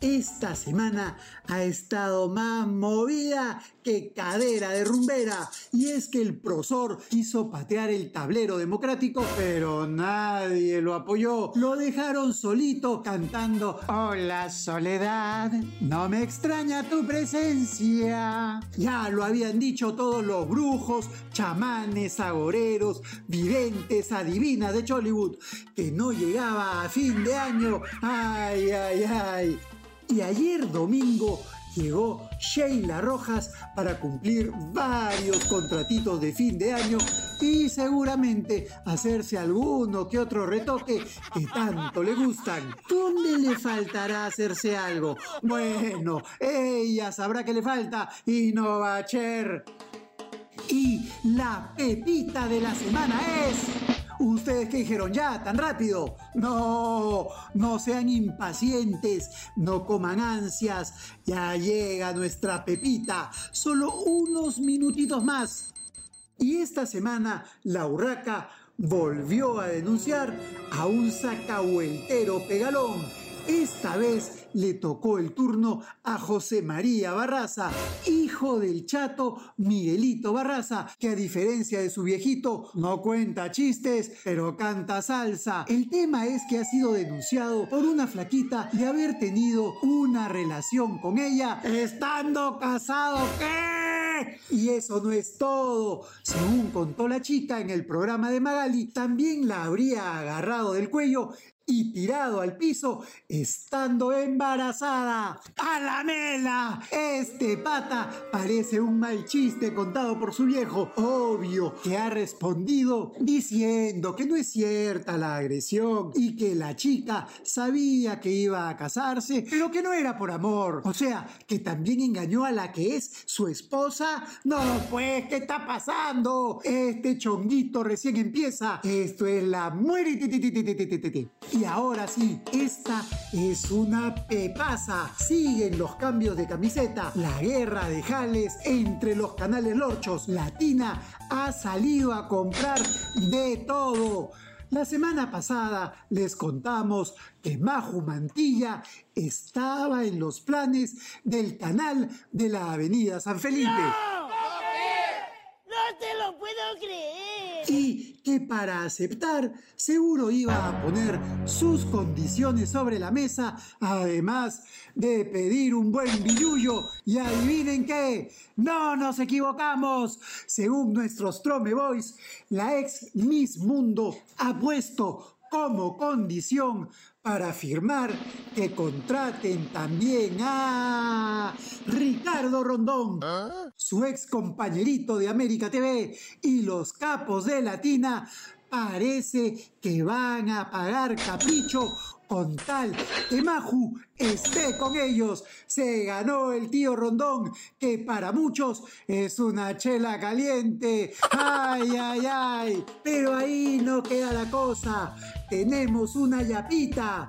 esta semana ha estado más movida que cadera de rumbera. Y es que el prosor quiso patear el tablero democrático, pero nadie lo apoyó. Lo dejaron solito cantando Hola soledad, no me extraña tu presencia. Ya lo habían dicho todos los brujos, chamanes, agoreros, videntes, adivinas de Chollywood, que no llegaba a fin de año. Ay, ay, ay. Y ayer domingo llegó Sheila Rojas para cumplir varios contratitos de fin de año y seguramente hacerse alguno que otro retoque que tanto le gustan. ¿Dónde le faltará hacerse algo? Bueno, ella sabrá que le falta y no va a. Y la pepita de la semana es... ¿Ustedes qué dijeron? ¿Ya? ¿Tan rápido? No, no sean impacientes, no coman ansias. Ya llega nuestra Pepita. Solo unos minutitos más. Y esta semana la urraca volvió a denunciar a un sacahueltero pegalón esta vez le tocó el turno a José María Barraza, hijo del chato Miguelito Barraza, que a diferencia de su viejito no cuenta chistes, pero canta salsa. El tema es que ha sido denunciado por una flaquita de haber tenido una relación con ella estando casado. ¿Qué? Y eso no es todo. Según contó la chica en el programa de Magali, también la habría agarrado del cuello y tirado al piso estando embarazada. ¡A la mela! Este pata parece un mal chiste contado por su viejo. Obvio que ha respondido diciendo que no es cierta la agresión y que la chica sabía que iba a casarse, pero que no era por amor. O sea, que también engañó a la que es su esposa. No, pues, ¿qué está pasando? Este chonguito recién empieza. Esto es la muerte. Y ahora sí, esta es una pepaza. Siguen los cambios de camiseta, la guerra de jales entre los canales lorchos. Latina ha salido a comprar de todo. La semana pasada les contamos que Maju Mantilla estaba en los planes del canal de la Avenida San Felipe. ¡No! ¡No te lo puedo creer! Que para aceptar seguro iba a poner sus condiciones sobre la mesa, además de pedir un buen billullo. Y adivinen qué, no nos equivocamos. Según nuestros Trome Boys, la ex Miss Mundo ha puesto como condición para afirmar que contraten también a Ricardo Rondón, su ex compañerito de América TV y los capos de Latina parece que van a pagar capricho con tal que Maju esté con ellos. Se ganó el tío Rondón, que para muchos es una chela caliente. Ay, ay, ay. Pero ahí no queda la cosa. Tenemos una yapita.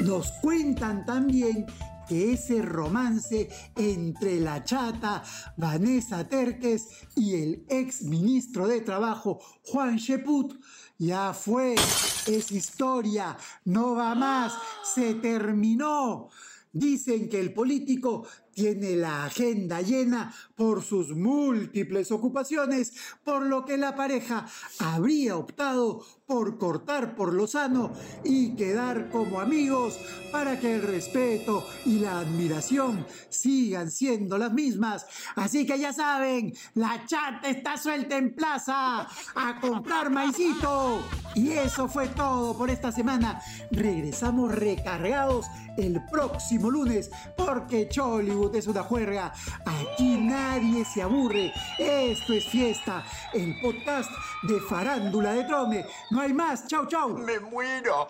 Nos cuentan también que ese romance entre la chata Vanessa Terques y el ex ministro de Trabajo Juan Sheput ya fue, es historia, no va más, se terminó. Dicen que el político tiene la agenda llena por sus múltiples ocupaciones, por lo que la pareja habría optado por cortar por lo sano y quedar como amigos para que el respeto y la admiración sigan siendo las mismas. Así que ya saben, la chat está suelta en plaza a comprar maicito. Y eso fue todo por esta semana. Regresamos recargados el próximo lunes porque Chollywood es una juerga. Aquí nadie se aburre. Esto es fiesta. El podcast de Farándula de Trome. No hay más. Chau, chau. Me muero.